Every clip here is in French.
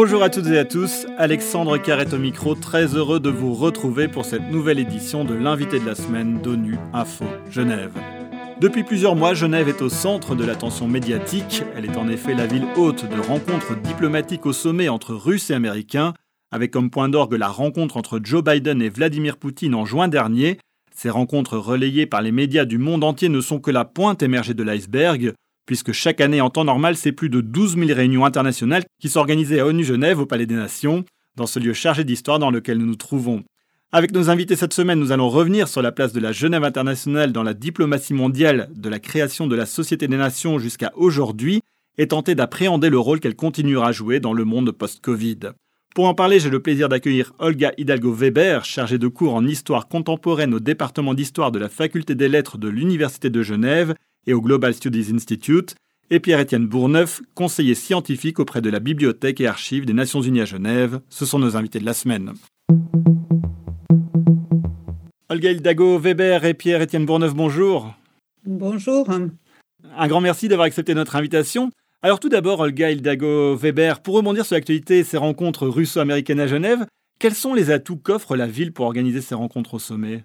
Bonjour à toutes et à tous, Alexandre Carrette au micro, très heureux de vous retrouver pour cette nouvelle édition de l'invité de la semaine d'ONU Info Genève. Depuis plusieurs mois, Genève est au centre de l'attention médiatique. Elle est en effet la ville haute de rencontres diplomatiques au sommet entre Russes et Américains, avec comme point d'orgue la rencontre entre Joe Biden et Vladimir Poutine en juin dernier. Ces rencontres relayées par les médias du monde entier ne sont que la pointe émergée de l'iceberg puisque chaque année en temps normal, c'est plus de 12 000 réunions internationales qui s'organisaient à ONU Genève au Palais des Nations, dans ce lieu chargé d'histoire dans lequel nous nous trouvons. Avec nos invités cette semaine, nous allons revenir sur la place de la Genève internationale dans la diplomatie mondiale, de la création de la Société des Nations jusqu'à aujourd'hui, et tenter d'appréhender le rôle qu'elle continuera à jouer dans le monde post-Covid. Pour en parler, j'ai le plaisir d'accueillir Olga Hidalgo-Weber, chargée de cours en histoire contemporaine au département d'histoire de la Faculté des Lettres de l'Université de Genève et au Global Studies Institute, et Pierre-Étienne Bourneuf, conseiller scientifique auprès de la Bibliothèque et Archives des Nations Unies à Genève. Ce sont nos invités de la semaine. Olga Hildago Weber et Pierre-Étienne Bourneuf, bonjour. Bonjour. Un grand merci d'avoir accepté notre invitation. Alors tout d'abord, Olga Hildago Weber, pour rebondir sur l'actualité et ces rencontres russo-américaines à Genève, quels sont les atouts qu'offre la ville pour organiser ces rencontres au sommet?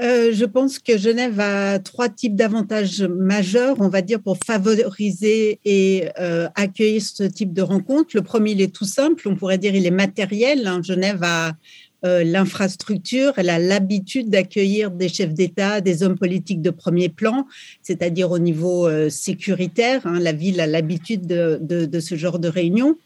Euh, je pense que Genève a trois types d'avantages majeurs, on va dire, pour favoriser et euh, accueillir ce type de rencontre. Le premier, il est tout simple, on pourrait dire il est matériel. Hein. Genève a euh, l'infrastructure, elle a l'habitude d'accueillir des chefs d'État, des hommes politiques de premier plan, c'est-à-dire au niveau sécuritaire. Hein. La ville a l'habitude de, de, ce genre de réunion.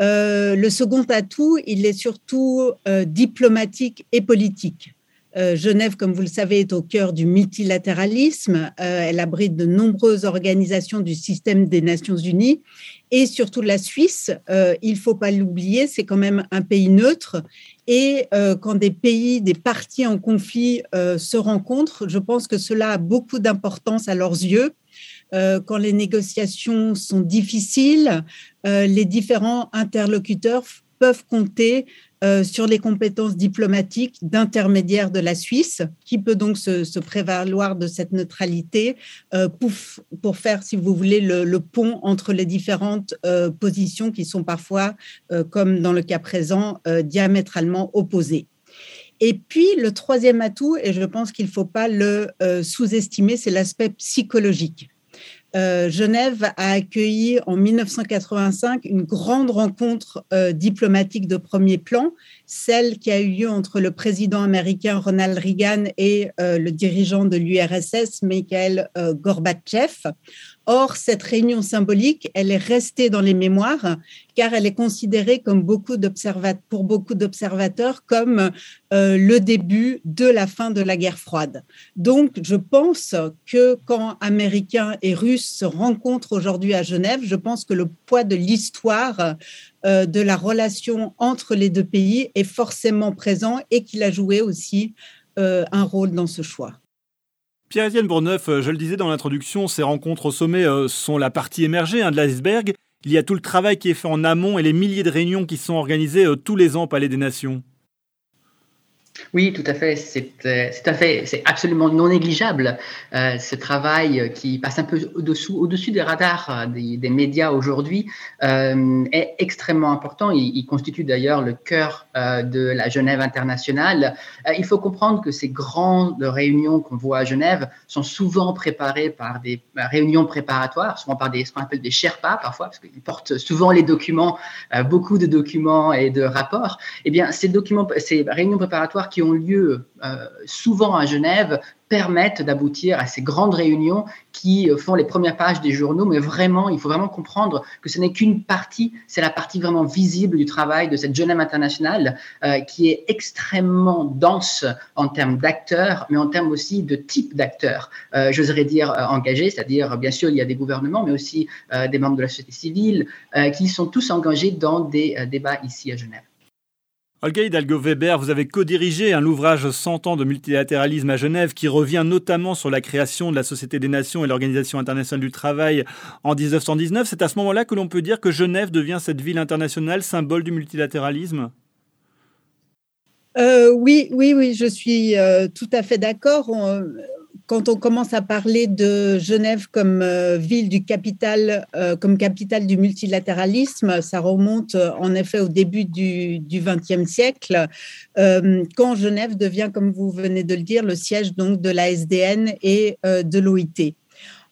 le second atout, il est surtout diplomatique et politique. Euh, Genève, comme vous le savez, est au cœur du multilatéralisme. Euh, elle abrite de nombreuses organisations du système des Nations Unies et surtout la Suisse. Euh, il ne faut pas l'oublier, c'est quand même un pays neutre. Et quand des pays, des partis en conflit se rencontrent, je pense que cela a beaucoup d'importance à leurs yeux. quand les négociations sont difficiles, les différents interlocuteurs peuvent compter euh, sur les compétences diplomatiques d'intermédiaire de la Suisse, qui peut donc se, prévaloir de cette neutralité euh, pour, faire, si vous voulez, le, pont entre les différentes euh, positions qui sont parfois, comme dans le cas présent, diamétralement opposées. Et puis, le troisième atout, et je pense qu'il ne faut pas le sous-estimer, c'est l'aspect psychologique. Euh, Genève a accueilli en 1985 une grande rencontre euh, diplomatique de premier plan, celle qui a eu lieu entre le président américain Ronald Reagan et euh, le dirigeant de l'URSS, Mikhail Gorbatchev. Or, cette réunion symbolique, elle est restée dans les mémoires car elle est considérée pour beaucoup d'observateurs comme euh, le début de la fin de la guerre froide. Donc, je pense que quand Américains et Russes se rencontrent aujourd'hui à Genève, je pense que le poids de l'histoire euh, de la relation entre les deux pays est forcément présent et qu'il a joué aussi euh, un rôle dans ce choix. Pierre-Étienne Bourneuf, euh, je le disais dans l'introduction, ces rencontres au sommet euh, sont la partie émergée hein, de l'iceberg. Il y a tout le travail qui est fait en amont et les milliers de réunions qui sont organisées euh, tous les ans au Palais des Nations. Oui, tout à fait. C'est euh, fait, c'est absolument non négligeable. Euh, ce travail qui passe un peu au-dessous, au-dessus des radars euh, des, médias aujourd'hui est extrêmement important. Il, constitue d'ailleurs le cœur de la Genève internationale. il faut comprendre que ces grandes réunions qu'on voit à Genève sont souvent préparées par des réunions préparatoires, souvent par des ce qu'on appelle des Sherpas parfois, parce qu'ils portent souvent les documents, beaucoup de documents et de rapports. Eh bien, ces documents, ces réunions préparatoires qui ont lieu euh, souvent à Genève permettent d'aboutir à ces grandes réunions qui font les premières pages des journaux, mais vraiment, il faut vraiment comprendre que ce n'est qu'une partie, c'est la partie vraiment visible du travail de cette Genève internationale euh, qui est extrêmement dense en termes d'acteurs, mais en termes aussi de type d'acteurs, euh, j'oserais dire engagés, c'est-à-dire bien sûr il y a des gouvernements, mais aussi des membres de la société civile qui sont tous engagés dans des débats ici à Genève. Olga Hidalgo-Weber, vous avez co-dirigé un ouvrage 100 ans de multilatéralisme à Genève qui revient notamment sur la création de la Société des Nations et l'Organisation internationale du travail en 1919. C'est à ce moment-là que l'on peut dire que Genève devient cette ville internationale symbole du multilatéralisme? Euh, Oui, oui, oui, je suis euh, tout à fait d'accord. Quand on commence à parler de Genève comme euh, ville du capital, euh, comme capitale du multilatéralisme, ça remonte euh, en effet au début du XXe siècle, quand Genève devient, comme vous venez de le dire, le siège donc de la SDN et de l'OIT.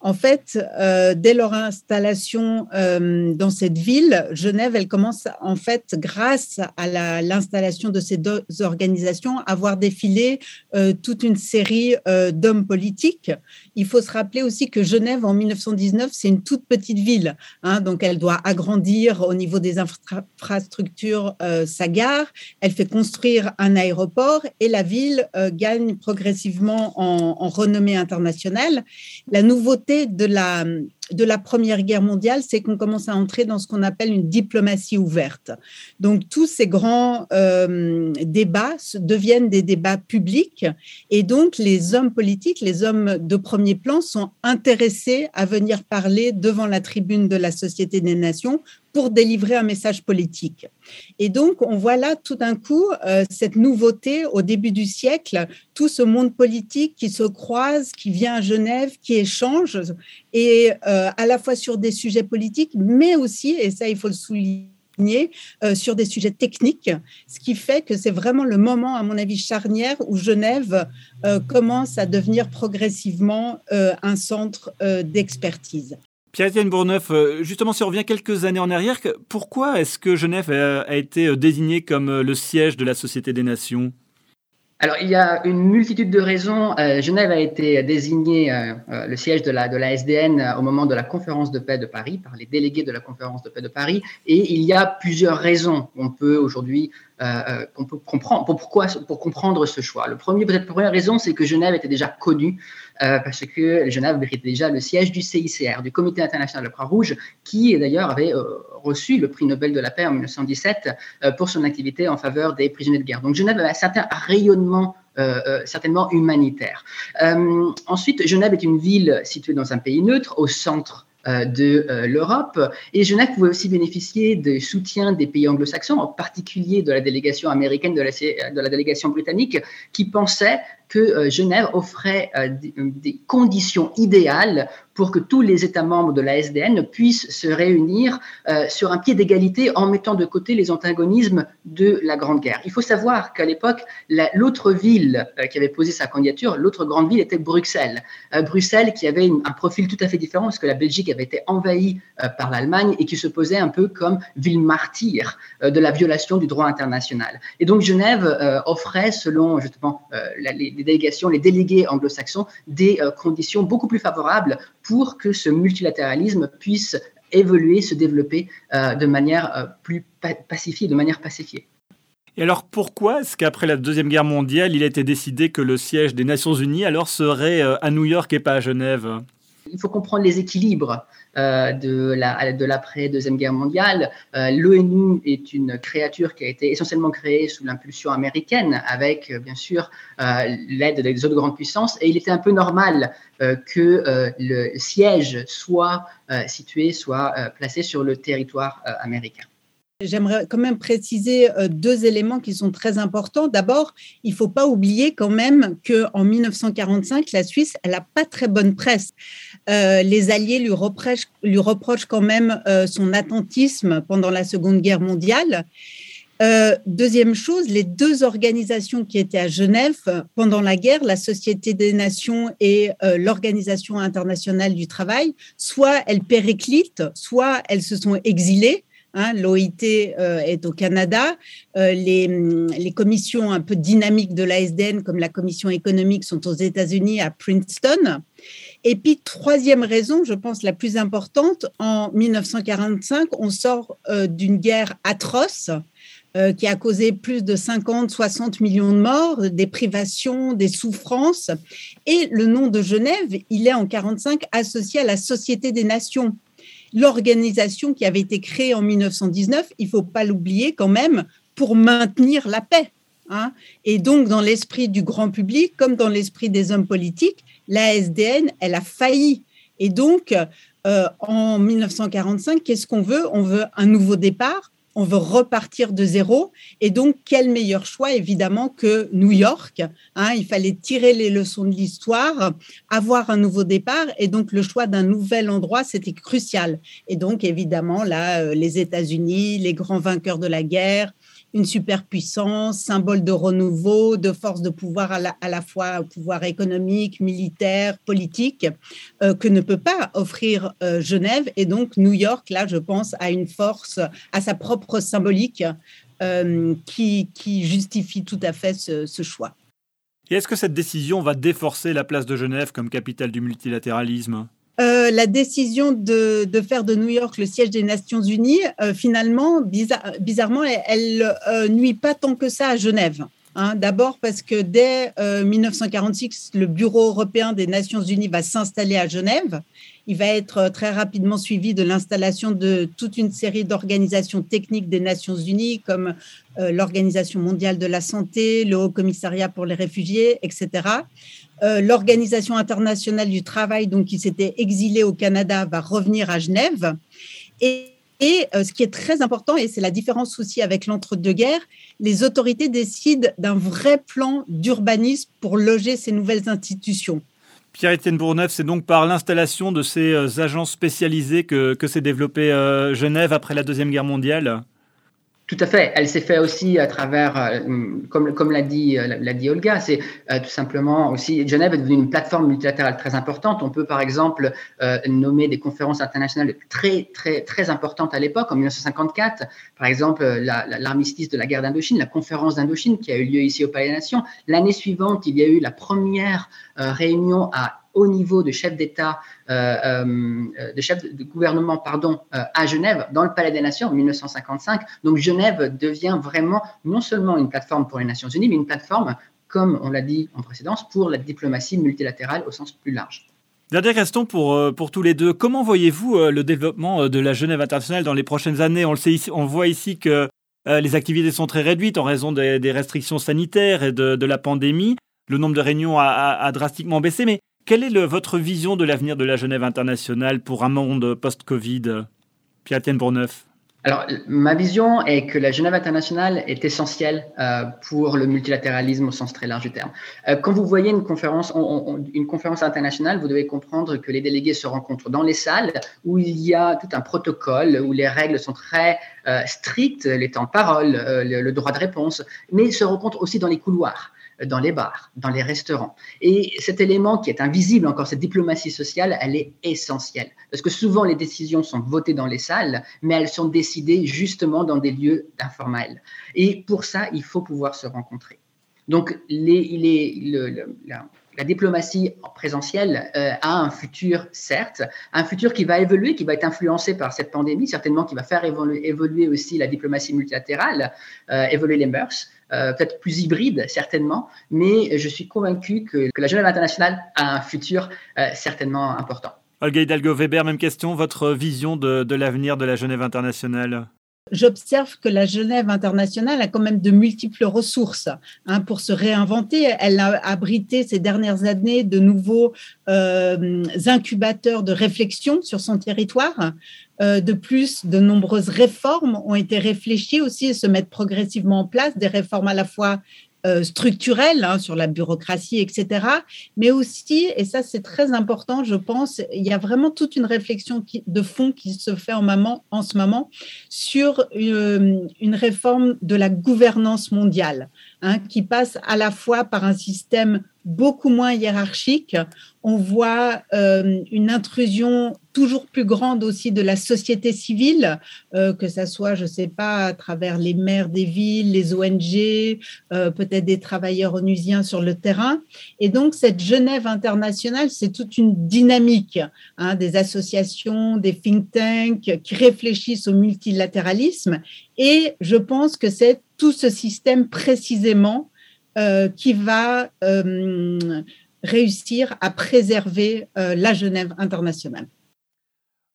En fait, euh, dès leur installation euh, dans cette ville, Genève, elle commence en fait, grâce à l'installation de ces deux organisations, à voir défiler euh, toute une série d'hommes politiques. Il faut se rappeler aussi que Genève, en 1919, c'est une toute petite ville, hein, donc elle doit agrandir au niveau des infrastructures sa gare. Elle fait construire un aéroport et la ville gagne progressivement en, en renommée internationale. La nouveauté de la, de la Première Guerre mondiale, c'est qu'on commence à entrer dans ce qu'on appelle une diplomatie ouverte. Donc tous ces grands euh, débats deviennent des débats publics et donc les hommes politiques, les hommes de premier plan sont intéressés à venir parler devant la tribune de la Société des Nations pour délivrer un message politique. Et donc, on voit là tout d'un coup euh, cette nouveauté au début du siècle, tout ce monde politique qui se croise, qui vient à Genève, qui échange, et euh, à la fois sur des sujets politiques, mais aussi, et ça il faut le souligner, euh, sur des sujets techniques, ce qui fait que c'est vraiment le moment, à mon avis, charnière où Genève commence à devenir progressivement un centre d'expertise. Pierre-Étienne Bourneuf, euh, justement, si on revient quelques années en arrière, pourquoi est-ce que Genève a été euh, désignée comme euh, le siège de la Société des Nations? Alors, il y a une multitude de raisons. Genève a été désignée le siège de la, de la SDN au moment de la conférence de paix de Paris par les délégués de la conférence de paix de Paris. Et il y a plusieurs raisons qu'on peut aujourd'hui qu'on peut comprendre pour pour comprendre ce choix. Le premier peut-être la première raison, c'est que Genève était déjà connue euh, parce que Genève méritait déjà le siège du CICR, du Comité international de la Croix-Rouge, qui d'ailleurs avait euh, reçu le prix Nobel de la paix en 1917 euh, pour son activité en faveur des prisonniers de guerre. Donc Genève avait un certain rayonnement certainement humanitaire. ensuite, Genève est une ville située dans un pays neutre, au centre de l'Europe. Et Genève pouvait aussi bénéficier du soutien des pays anglo-saxons, en particulier de la délégation américaine, de la, de la délégation britannique, qui pensait que euh, Genève offrait euh, des conditions idéales pour que tous les États membres de la SDN puissent se réunir euh, sur un pied d'égalité en mettant de côté les antagonismes de la Grande Guerre. Il faut savoir qu'à l'époque, l'autre ville qui avait posé sa candidature, l'autre grande ville était Bruxelles. Bruxelles qui avait un profil tout à fait différent parce que la Belgique avait été envahie par l'Allemagne et qui se posait un peu comme ville martyre de la violation du droit international. Et donc Genève offrait, selon justement les les délégations, les délégués anglo-saxons des euh, conditions beaucoup plus favorables pour que ce multilatéralisme puisse évoluer, se développer euh, de manière euh, plus pacifiée, de manière pacifiée. Et alors pourquoi est-ce qu'après la Deuxième Guerre mondiale, il a été décidé que le siège des Nations Unies alors serait à New York et pas à Genève? Il faut comprendre les équilibres euh, de l'après-deuxième guerre mondiale. Euh, L'ONU est une créature qui a été essentiellement créée sous l'impulsion américaine, avec euh, bien sûr l'aide des autres grandes puissances, et il était un peu normal que le siège soit situé, soit placé sur le territoire américain. J'aimerais quand même préciser euh, deux éléments qui sont très importants. D'abord, il ne faut pas oublier quand même qu'en 1945, la Suisse, elle n'a pas très bonne presse. Euh, les Alliés lui reprochent, quand même euh, son attentisme pendant la Seconde Guerre mondiale. deuxième chose, les deux organisations qui étaient à Genève pendant la guerre, la Société des Nations et l'Organisation internationale du travail, soit elles périclitent, soit elles se sont exilées. Hein, L'OIT euh, est au Canada. Euh, les, commissions un peu dynamiques de l'ASDN, comme la commission économique, sont aux États-Unis, à Princeton. Et puis, troisième raison, je pense la plus importante, en 1945, on sort euh, d'une guerre atroce qui a causé plus de 50, 60 millions de morts, des privations, des souffrances. Et le nom de Genève, il est en 1945 associé à la Société des Nations l'organisation qui avait été créée en 1919, il ne faut pas l'oublier quand même, pour maintenir la paix. Hein. Et donc, dans l'esprit du grand public, comme dans l'esprit des hommes politiques, la SDN, elle a failli. Et donc, euh, en 1945, qu'est-ce qu'on veut? On veut un nouveau départ, on veut repartir de zéro. Et donc, quel meilleur choix, évidemment, que New York hein, Il fallait tirer les leçons de l'histoire, avoir un nouveau départ. Et donc, le choix d'un nouvel endroit, c'était crucial. Et donc, évidemment, là, euh, les États-Unis, les grands vainqueurs de la guerre, une superpuissance, symbole de renouveau, de force de pouvoir à la, fois pouvoir économique, militaire, politique, euh, que ne peut pas offrir euh, Genève. Et donc New York, là, je pense, a une force, à sa propre symbolique euh, qui, justifie tout à fait ce, ce choix. Et est-ce que cette décision va déforcer la place de Genève comme capitale du multilatéralisme? Euh, la décision de, faire de New York le siège des Nations Unies, euh, finalement, bizarrement, elle, euh, nuit pas tant que ça à Genève. Hein. D'abord parce que dès 1946, le Bureau européen des Nations Unies va s'installer à Genève. Il va être très rapidement suivi de l'installation de toute une série d'organisations techniques des Nations Unies, comme l'Organisation mondiale de la santé, le Haut Commissariat pour les réfugiés, etc. Euh, l'Organisation internationale du travail, donc qui s'était exilée au Canada, va revenir à Genève. Et, euh, ce qui est très important, et c'est la différence aussi avec l'entre-deux-guerres, les autorités décident d'un vrai plan d'urbanisme pour loger ces nouvelles institutions. Pierre-Étienne Bourneuf, c'est donc par l'installation de ces euh, agences spécialisées que, que s'est développée Genève après la Deuxième Guerre mondiale? Tout à fait. Elle s'est fait aussi à travers, euh, comme, comme l'a dit, euh, l'a dit Olga, c'est euh, tout simplement aussi, Genève est devenue une plateforme multilatérale très importante. On peut par exemple nommer des conférences internationales très, très, très importantes à l'époque, en 1954, par exemple l'armistice de la guerre d'Indochine, la conférence d'Indochine qui a eu lieu ici au Palais des Nations. L'année suivante, il y a eu la première réunion à haut niveau de chef d'État, euh, euh, de chef de gouvernement, pardon, euh, à Genève, dans le Palais des Nations en 1955. Donc Genève devient vraiment non seulement une plateforme pour les Nations Unies, mais une plateforme, comme on l'a dit en précédence, pour la diplomatie multilatérale au sens plus large. Dernière question pour, pour tous les deux. Comment voyez-vous le développement de la Genève internationale dans les prochaines années? On, le sait ici, on voit ici que les activités sont très réduites en raison des, restrictions sanitaires et de, la pandémie. Le nombre de réunions a drastiquement baissé, mais quelle est votre vision de l'avenir de la Genève internationale pour un monde post-Covid? Pierre-Étienne Bourneuf. Alors, ma vision est que la Genève internationale est essentielle euh, pour le multilatéralisme au sens très large du terme. Euh, quand vous voyez une conférence, internationale, vous devez comprendre que les délégués se rencontrent dans les salles où il y a tout un protocole, où les règles sont très euh, strictes, les temps de parole, le, le, droit de réponse, mais ils se rencontrent aussi dans les couloirs dans les bars, dans les restaurants. Et cet élément qui est invisible encore, cette diplomatie sociale, elle est essentielle. Parce que souvent, les décisions sont votées dans les salles, mais elles sont décidées justement dans des lieux informels. Et pour ça, il faut pouvoir se rencontrer. Donc, la diplomatie présentielle euh, a un futur, certes, un futur qui va évoluer, qui va être influencé par cette pandémie, certainement qui va faire évoluer, aussi la diplomatie multilatérale, euh, évoluer les mœurs, euh, peut-être plus hybride, certainement, mais je suis convaincu que, la Genève internationale a un futur certainement important. Olga Hidalgo-Weber, même question, votre vision de l'avenir de la Genève internationale? J'observe que la Genève internationale a quand même de multiples ressources hein, pour se réinventer. Elle a abrité ces dernières années de nouveaux euh, incubateurs de réflexion sur son territoire. Euh, de plus, de nombreuses réformes ont été réfléchies aussi et se mettent progressivement en place, des réformes à la fois euh, structurelle hein, sur la bureaucratie, etc. Mais aussi, et ça c'est très important, je pense, il y a vraiment toute une réflexion de fond qui se fait en, ce moment sur euh, une, réforme de la gouvernance mondiale, hein, qui passe à la fois par un système beaucoup moins hiérarchique. On voit euh, une intrusion toujours plus grande aussi de la société civile, euh, que ce soit, je ne sais pas, à travers les maires des villes, les ONG, euh, peut-être des travailleurs onusiens sur le terrain. Et donc, cette Genève internationale, c'est toute une dynamique hein, des associations, des think tanks qui réfléchissent au multilatéralisme. Et je pense que c'est tout ce système précisément euh, qui va euh, réussir à préserver euh, la Genève internationale.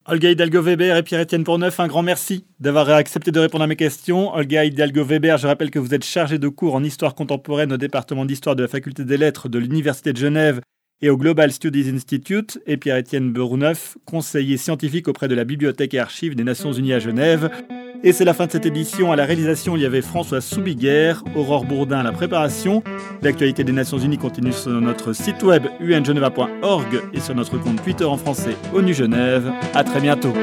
Olga Hidalgo-Weber et Pierre-Étienne Pourneuf, un grand merci d'avoir accepté de répondre à mes questions. Olga Hidalgo-Weber, je rappelle que vous êtes chargée de cours en histoire contemporaine au département d'histoire de la faculté des lettres de l'Université de Genève et au Global Studies Institute, et Pierre-Étienne Berouneuf, conseiller scientifique auprès de la Bibliothèque et Archives des Nations Unies à Genève. Et c'est la fin de cette édition. À la réalisation, il y avait François Soubiguerre, Aurore Bourdin à la préparation. L'actualité des Nations Unies continue sur notre site web ungeneva.org et sur notre compte Twitter en français ONU Genève. À très bientôt.